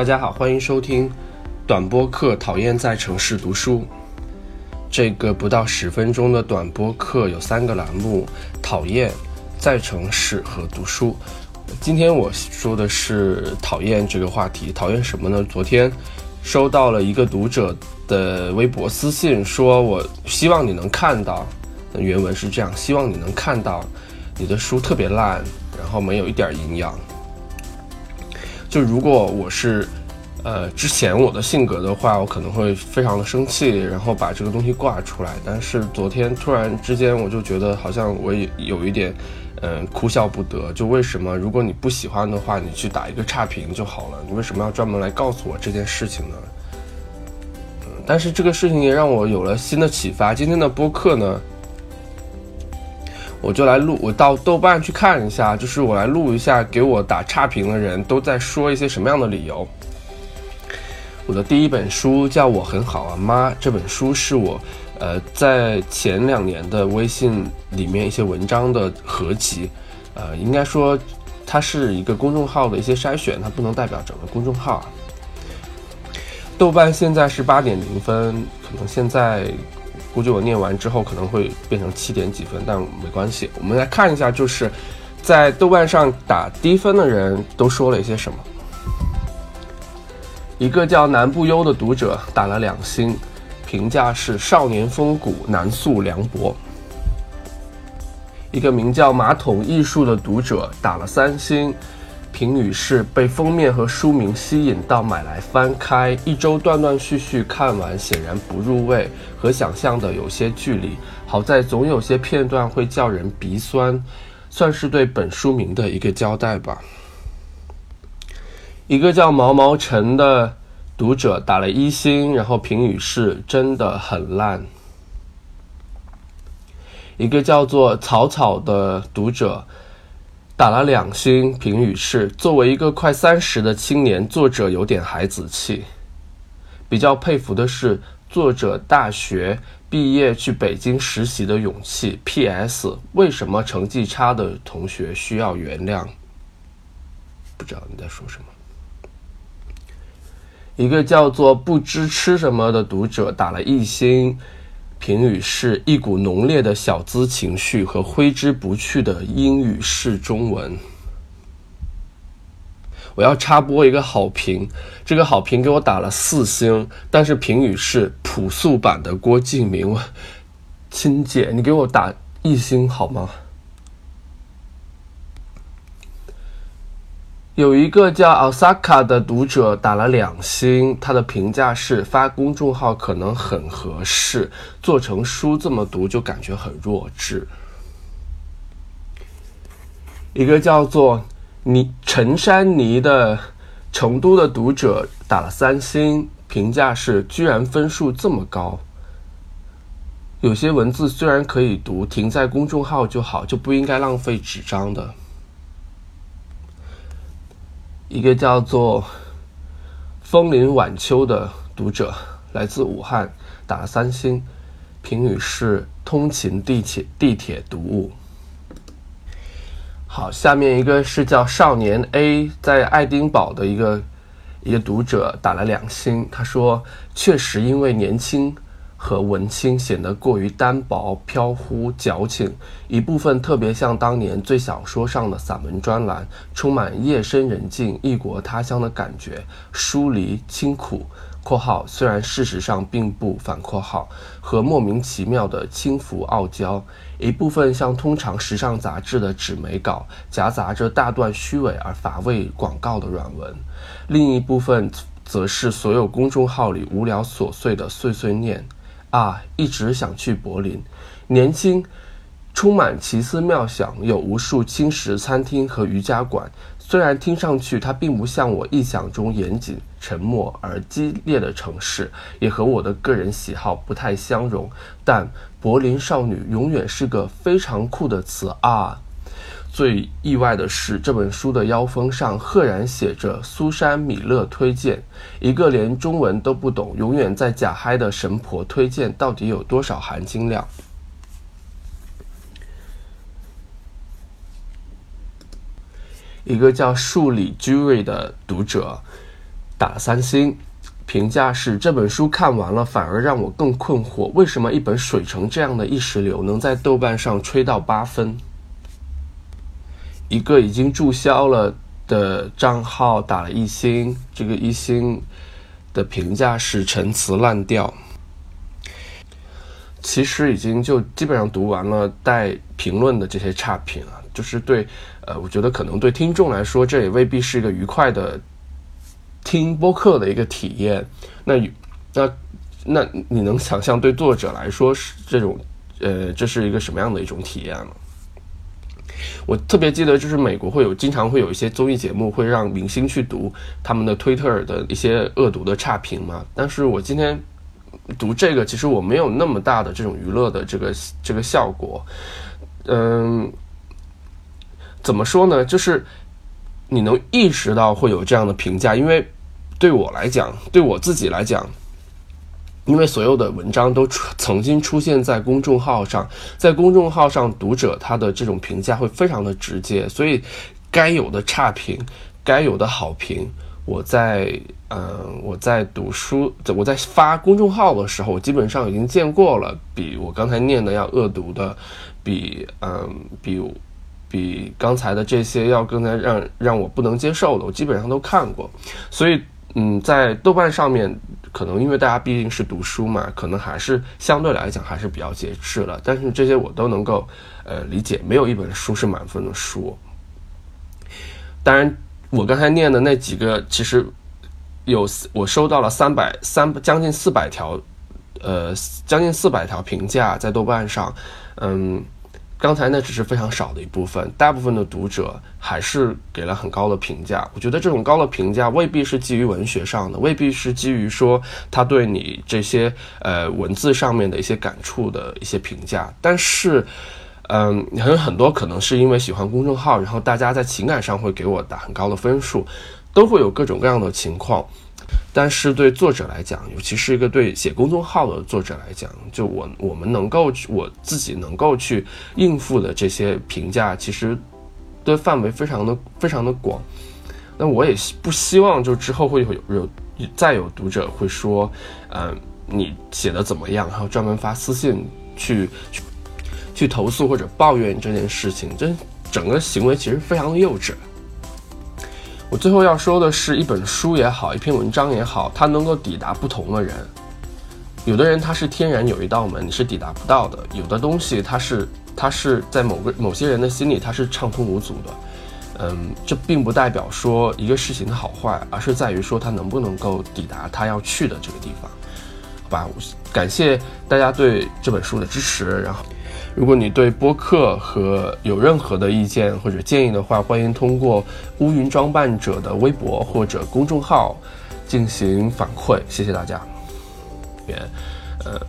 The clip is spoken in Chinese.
大家好，欢迎收听短播课。讨厌在城市读书，这个不到十分钟的短播课有三个栏目：讨厌在城市和读书。今天我说的是讨厌这个话题。讨厌什么呢？昨天收到了一个读者的微博私信，说我希望你能看到，原文是这样：希望你能看到你的书特别烂，然后没有一点营养。就如果我是，呃，之前我的性格的话，我可能会非常的生气，然后把这个东西挂出来。但是昨天突然之间，我就觉得好像我也有一点，嗯，哭笑不得。就为什么如果你不喜欢的话，你去打一个差评就好了？你为什么要专门来告诉我这件事情呢？嗯，但是这个事情也让我有了新的启发。今天的播客呢？我就来录，我到豆瓣去看一下，就是我来录一下，给我打差评的人都在说一些什么样的理由。我的第一本书叫《我很好啊妈》，这本书是我，呃，在前两年的微信里面一些文章的合集，呃，应该说它是一个公众号的一些筛选，它不能代表整个公众号。豆瓣现在是八点零分，可能现在。估计我念完之后可能会变成七点几分，但没关系。我们来看一下，就是在豆瓣上打低分的人都说了一些什么。一个叫南不忧的读者打了两星，评价是少年风骨，难诉凉薄。一个名叫马桶艺术的读者打了三星。评语是被封面和书名吸引到买来翻开，一周断断续续看完，显然不入味，和想象的有些距离。好在总有些片段会叫人鼻酸，算是对本书名的一个交代吧。一个叫毛毛尘的读者打了一星，然后评语是真的很烂。一个叫做草草的读者。打了两星，评语是：作为一个快三十的青年，作者有点孩子气。比较佩服的是作者大学毕业去北京实习的勇气。P.S. 为什么成绩差的同学需要原谅？不知道你在说什么。一个叫做不知吃什么的读者打了一星。评语是一股浓烈的小资情绪和挥之不去的英语式中文。我要插播一个好评，这个好评给我打了四星，但是评语是朴素版的郭敬明。亲姐，你给我打一星好吗？有一个叫奥萨卡的读者打了两星，他的评价是发公众号可能很合适，做成书这么读就感觉很弱智。一个叫做泥陈山泥的成都的读者打了三星，评价是居然分数这么高。有些文字虽然可以读，停在公众号就好，就不应该浪费纸张的。一个叫做“风铃晚秋”的读者来自武汉，打了三星，评语是“通勤地铁地铁读物”。好，下面一个是叫“少年 A” 在爱丁堡的一个一个读者打了两星，他说：“确实因为年轻。”和文青显得过于单薄、飘忽、矫情，一部分特别像当年最小说上的散文专栏，充满夜深人静、异国他乡的感觉，疏离、清苦（括号虽然事实上并不反括号）和莫名其妙的轻浮傲娇，一部分像通常时尚杂志的纸媒稿，夹杂着大段虚伪而乏味广告的软文，另一部分则是所有公众号里无聊琐碎的碎碎念。啊，一直想去柏林，年轻，充满奇思妙想，有无数轻食餐厅和瑜伽馆。虽然听上去它并不像我臆想中严谨、沉默而激烈的城市，也和我的个人喜好不太相容，但柏林少女永远是个非常酷的词啊。最意外的是，这本书的腰封上赫然写着“苏珊·米勒推荐”，一个连中文都不懂、永远在假嗨的神婆推荐，到底有多少含金量？一个叫数理 Jury 的读者打三星。评价是这本书看完了，反而让我更困惑，为什么一本水城这样的意识流能在豆瓣上吹到八分？一个已经注销了的账号打了一星，这个一星的评价是陈词滥调。其实已经就基本上读完了带评论的这些差评啊，就是对，呃，我觉得可能对听众来说，这也未必是一个愉快的。听播客的一个体验，那那那你能想象对作者来说是这种呃这是一个什么样的一种体验吗？我特别记得，就是美国会有经常会有一些综艺节目会让明星去读他们的推特的一些恶毒的差评嘛。但是我今天读这个，其实我没有那么大的这种娱乐的这个这个效果。嗯，怎么说呢？就是。你能意识到会有这样的评价，因为对我来讲，对我自己来讲，因为所有的文章都曾经出现在公众号上，在公众号上，读者他的这种评价会非常的直接，所以该有的差评，该有的好评，我在嗯，我在读书，我在发公众号的时候，我基本上已经见过了，比我刚才念的要恶毒的，比嗯，比。比刚才的这些要更加让让我不能接受的，我基本上都看过，所以嗯，在豆瓣上面，可能因为大家毕竟是读书嘛，可能还是相对来讲还是比较节制了。但是这些我都能够呃理解，没有一本书是满分的书。当然，我刚才念的那几个，其实有我收到了三百三将近四百条，呃，将近四百条评价在豆瓣上，嗯。刚才那只是非常少的一部分，大部分的读者还是给了很高的评价。我觉得这种高的评价未必是基于文学上的，未必是基于说他对你这些呃文字上面的一些感触的一些评价。但是，嗯，还有很多可能是因为喜欢公众号，然后大家在情感上会给我打很高的分数，都会有各种各样的情况。但是对作者来讲，尤其是一个对写公众号的作者来讲，就我我们能够我自己能够去应付的这些评价，其实的范围非常的非常的广。那我也不希望就之后会有有再有读者会说，嗯，你写的怎么样，然后专门发私信去去去投诉或者抱怨这件事情，这整个行为其实非常的幼稚。我最后要说的是，一本书也好，一篇文章也好，它能够抵达不同的人。有的人他是天然有一道门，你是抵达不到的；有的东西它是它是在某个某些人的心里它是畅通无阻的。嗯，这并不代表说一个事情的好坏，而是在于说它能不能够抵达他要去的这个地方。好吧，感谢大家对这本书的支持，然后。如果你对播客和有任何的意见或者建议的话，欢迎通过乌云装扮者的微博或者公众号进行反馈。谢谢大家。呃。